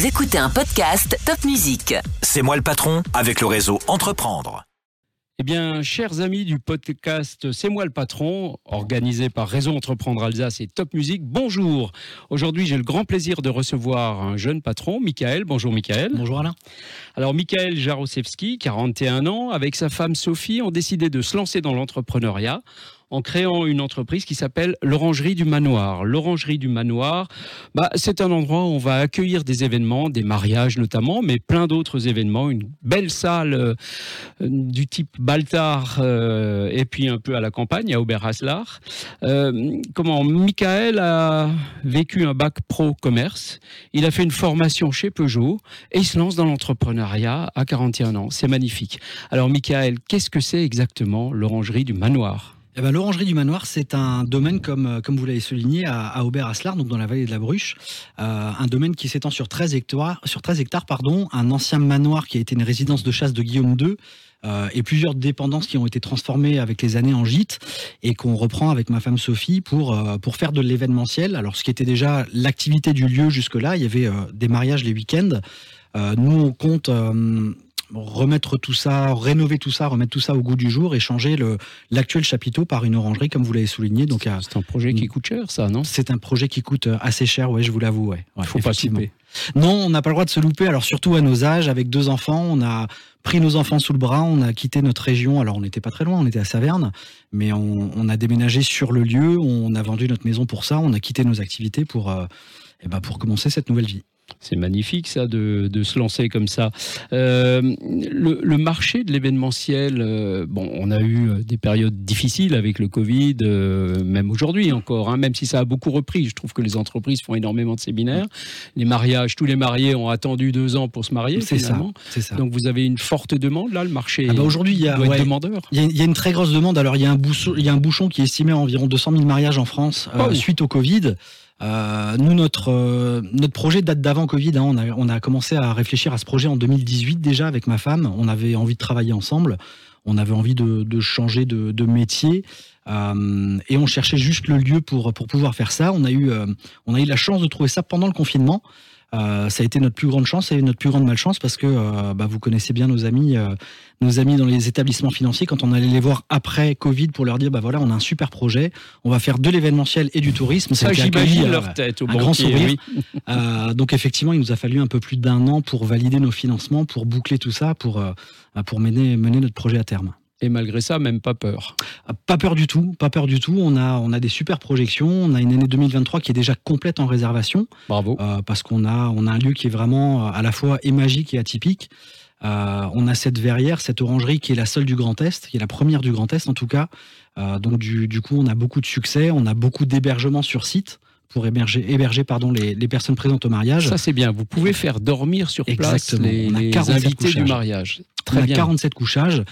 Vous écoutez un podcast Top Music. C'est moi le patron avec le réseau Entreprendre. Eh bien, chers amis du podcast C'est moi le patron, organisé par Réseau Entreprendre Alsace et Top Music, bonjour. Aujourd'hui, j'ai le grand plaisir de recevoir un jeune patron, Michael. Bonjour Michael. Bonjour Alain. Alors Michael Jarosewski, 41 ans, avec sa femme Sophie, ont décidé de se lancer dans l'entrepreneuriat en créant une entreprise qui s'appelle l'Orangerie du Manoir. L'Orangerie du Manoir, bah, c'est un endroit où on va accueillir des événements, des mariages notamment, mais plein d'autres événements. Une belle salle euh, du type Baltar euh, et puis un peu à la campagne, à Oberhaslar. Euh, comment? Michael a vécu un bac pro commerce. Il a fait une formation chez Peugeot et il se lance dans l'entrepreneuriat à 41 ans. C'est magnifique. Alors Michael, qu'est-ce que c'est exactement l'Orangerie du Manoir? Eh ben, L'Orangerie du Manoir, c'est un domaine, comme, euh, vous l'avez souligné, à, Aubert-Aslar, donc dans la vallée de la Bruche. Euh, un domaine qui s'étend sur 13 hectares, sur 13 hectares pardon, un ancien manoir qui a été une résidence de chasse de Guillaume II. Euh, et plusieurs dépendances qui ont été transformées avec les années en gîtes et qu'on reprend avec ma femme Sophie pour, pour faire de l'événementiel. Alors ce qui était déjà l'activité du lieu jusque-là, il y avait des mariages les week-ends. Nous, on compte remettre tout ça, rénover tout ça, remettre tout ça au goût du jour et changer l'actuel chapiteau par une orangerie, comme vous l'avez souligné. Donc, C'est un projet qui coûte cher, ça, non? C'est un projet qui coûte euh, assez cher, ouais, je vous l'avoue. Ouais, Il Ouais, faut pas couper. Non, on n'a pas le droit de se louper. Alors surtout à nos âges, avec deux enfants, on a pris nos enfants sous le bras, on a quitté notre région. Alors on n'était pas très loin, on était à Saverne, mais on, on a déménagé sur le lieu. On a vendu notre maison pour ça. On a quitté nos activités pour, euh, eh ben, pour commencer cette nouvelle vie. C'est magnifique ça de, de se lancer comme ça. Euh, le, le marché de l'événementiel, euh, bon, on a eu euh, des périodes difficiles avec le Covid, euh, même aujourd'hui encore, hein, même si ça a beaucoup repris. Je trouve que les entreprises font énormément de séminaires. Les mariages, tous les mariés ont attendu deux ans pour se marier C'est ça, ça. Donc vous avez une forte demande là, le marché Ah bah, aujourd'hui, il y a- doit être demandeur. Il y, a, il y a une très grosse demande. Alors, il y, a un bouchon, il y a un bouchon qui est estimé à environ 200 000 mariages en France Oh. suite au Covid. Euh, nous, notre, euh, notre projet date d'avant Covid. hein. On, a, on a commencé à réfléchir à ce projet en 2018 déjà avec ma femme. On avait envie de travailler ensemble. On avait envie de, de changer de, de métier. Euh, et on cherchait juste le lieu pour, pour pouvoir faire ça. On a, eu, euh, on a eu la chance de trouver ça pendant le confinement. Euh, ça a été notre plus grande chance et notre plus grande malchance parce que euh, bah, vous connaissez bien nos amis, euh, nos amis dans les établissements financiers. Quand on allait les voir après Covid pour leur dire bah voilà, on a un super projet, on va faire de l'événementiel et du tourisme. Ça, j'imagine euh, leur tête au un grand sourire. oui. euh, donc effectivement, il nous a fallu un peu plus d'un an pour valider nos financements, pour boucler tout ça, pour euh, pour mener mener notre projet à terme. Et malgré ça, même pas peur. Ah, Pas peur du tout, pas peur du tout. On a on a des super projections. On a une année 2023 qui est déjà complète en réservation. Bravo. Euh, parce qu'on a, on a un lieu qui est vraiment euh, à la fois et magique et atypique. Euh, on a cette verrière, cette orangerie qui est la seule du Grand Est, qui est la première du Grand Est en tout cas. Euh, donc du, du coup, on a beaucoup de succès, on a beaucoup d'hébergements sur site pour héberger, héberger pardon, les, les personnes présentes au mariage. Ça c'est bien. Vous pouvez faire dormir sur place Exactement. les, On a les 47 invités du couchages. mariage. on Très a bien. 47 couchages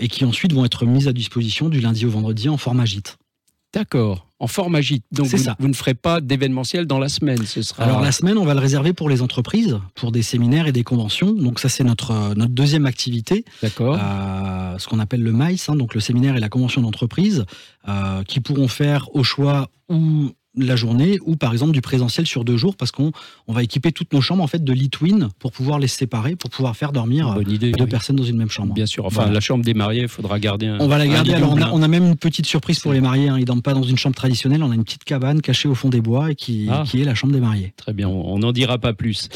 et qui ensuite vont être mis à disposition du lundi au vendredi en format gîte. D'accord. En format gîte. Donc vous, ça. vous ne ferez pas d'événementiel dans la semaine. Ce sera. Alors la semaine, on va le réserver pour les entreprises, pour des séminaires et des conventions. Donc ça, c'est notre, euh, notre deuxième activité. D'accord. euh, ce qu'on appelle le MICE, hein, donc le séminaire et la convention d'entreprise, euh, qui pourront faire au choix ou la journée ou par exemple du présentiel sur deux jours parce qu'on on va équiper toutes nos chambres en fait de lit twin pour pouvoir les séparer pour pouvoir faire dormir euh, Bonne idée. deux oui. personnes dans une même chambre. Bien sûr. Enfin, Voilà. la chambre des mariés, il faudra garder un. On va la garder. Alors on a, on a même une petite surprise pour les mariés. Hein. Ils dorment pas dans une chambre traditionnelle. On a une petite cabane cachée au fond des bois et qui, Ah. qui est la chambre des mariés. Très bien. On n'en dira pas plus.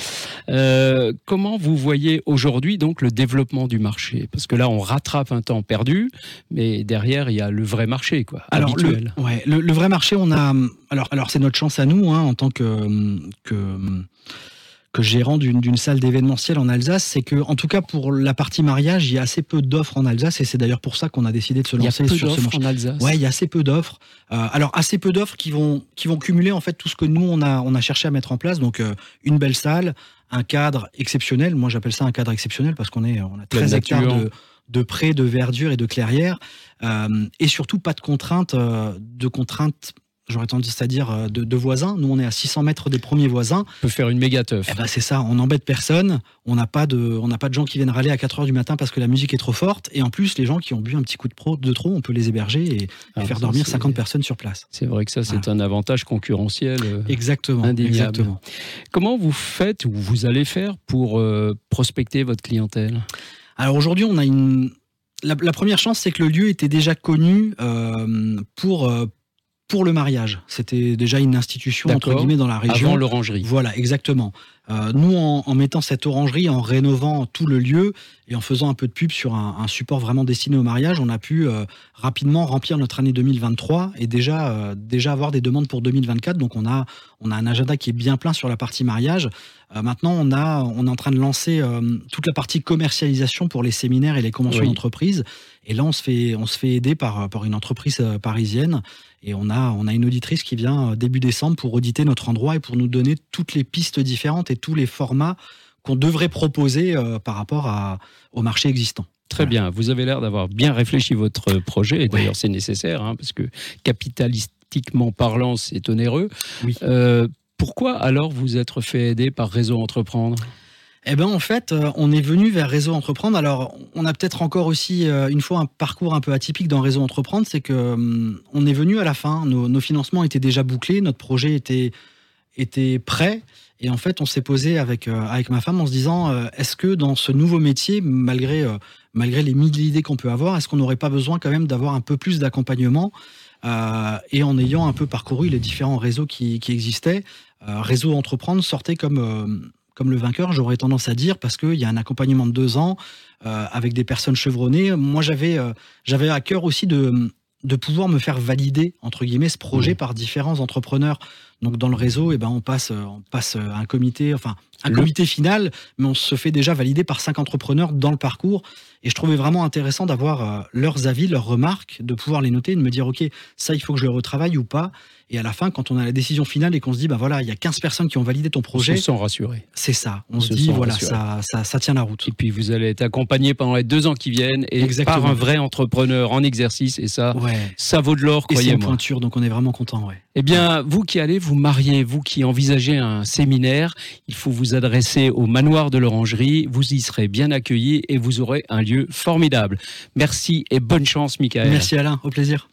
Euh, comment vous voyez aujourd'hui donc le développement du marché? Parce que là, on rattrape un temps perdu, mais derrière, il y a le vrai marché, quoi. Alors le, habituel. ouais, le, le vrai marché, on a. Alors, alors c'est notre chance à nous, hein, en tant que que, que gérant d'une salle d'événementiel en Alsace, c'est que, en tout cas pour la partie mariage, il y a assez peu d'offres en Alsace, et c'est d'ailleurs pour ça qu'on a décidé de se lancer sur ce marché. en Alsace. Ouais, il y a assez peu d'offres. Euh, alors assez peu d'offres qui vont qui vont cumuler en fait tout ce que nous on a on a cherché à mettre en place. Donc euh, une belle salle, un cadre exceptionnel. Moi j'appelle ça un cadre exceptionnel parce qu'on est on a Pleine 13 hectares de de prés, de verdure et de clairière, euh, et surtout pas de contraintes, euh, de contraintes j'aurais tendance à dire, euh, de, de, voisins. Nous, on est à 600 mètres des premiers voisins. On peut faire une méga teuf. Eh ben, c'est ça, on n'embête personne. On n'a pas, de, on pas de gens qui viennent râler à 4 heures du matin parce que la musique est trop forte. Et en plus, les gens qui ont bu un petit coup de, pro, de trop, on peut les héberger et, Ah, faire ça, dormir c'est- 50 personnes sur place. C'est vrai que ça, c'est un avantage concurrentiel. euh. Exactement. Indéniable. exactement. Comment vous faites ou vous allez faire pour euh, prospecter votre clientèle? Alors aujourd'hui, on a une. La, la première chance, c'est que le lieu était déjà connu euh, pour, euh, pour le mariage. C'était déjà une institution, entre guillemets, dans la région. Avant l'orangerie. Voilà, exactement. Euh, nous, en, en mettant cette orangerie, en rénovant tout le lieu et en faisant un peu de pub sur un, un support vraiment destiné au mariage, on a pu euh, rapidement remplir notre année 2023 et déjà, euh, déjà avoir des demandes pour 2024. Donc, on a, on a un agenda qui est bien plein sur la partie mariage. Maintenant, on, a, on est en train de lancer toute la partie commercialisation pour les séminaires et les conventions Oui. d'entreprise. Et là, on se fait, on se fait aider par, par une entreprise parisienne. Et on a, on a une auditrice qui vient début décembre pour auditer notre endroit et pour nous donner toutes les pistes différentes et tous les formats qu'on devrait proposer euh, par rapport à, au marché existant. Très bien. Vous avez l'air d'avoir bien réfléchi votre projet. Et d'ailleurs, Ouais. c'est nécessaire, hein, parce que capitalistiquement parlant, c'est onéreux. Oui. Euh, pourquoi alors vous être fait aider par Réseau Entreprendre? Eh ben en fait, euh, on est venu vers Réseau Entreprendre. Alors, on a peut-être encore aussi une fois un parcours un peu atypique dans Réseau Entreprendre, c'est que hum, on est venu à la fin. Nos, nos financements étaient déjà bouclés, notre projet était était prêt. Et en fait, on s'est posé avec euh, avec ma femme en se disant euh, est-ce que dans ce nouveau métier, malgré euh, malgré les mille idées qu'on peut avoir, est-ce qu'on n'aurait pas besoin quand même d'avoir un peu plus d'accompagnement Et en ayant un peu parcouru les différents réseaux qui, qui existaient, Réseau Entreprendre sortait comme comme le vainqueur, j'aurais tendance à dire, parce qu'il y a un accompagnement de deux ans euh, avec des personnes chevronnées. Moi, j'avais euh, j'avais à cœur aussi de, de pouvoir me faire valider, entre guillemets, ce projet Mmh. par différents entrepreneurs. Donc, dans le réseau, eh ben, on passe, euh, on passe euh, un comité, enfin, un Le- comité final, mais on se fait déjà valider par cinq entrepreneurs dans le parcours. Et je trouvais vraiment intéressant d'avoir euh, leurs avis, leurs remarques, de pouvoir les noter, de me dire, OK, ça, il faut que je le retravaille ou pas. Et à la fin, quand on a la décision finale et qu'on se dit, bah voilà, il y a 15 personnes qui ont validé ton On projet, se sent rassuré. c'est ça. On, On se se dit, voilà, ça, ça, ça tient la route. Et puis vous allez être accompagné pendant les deux ans qui viennent et Exactement. par un vrai entrepreneur en exercice. Et ça, Ouais. ça vaut de l'or, Et c'est une croyez-moi. pointure, donc on est vraiment content, ouais. Eh bien, vous qui allez vous marier, vous qui envisagez un séminaire, il faut vous adresser au manoir de l'Orangerie. Vous y serez bien accueillis et vous aurez un lieu formidable. Merci et bonne chance, Michael. Merci Alain, au plaisir.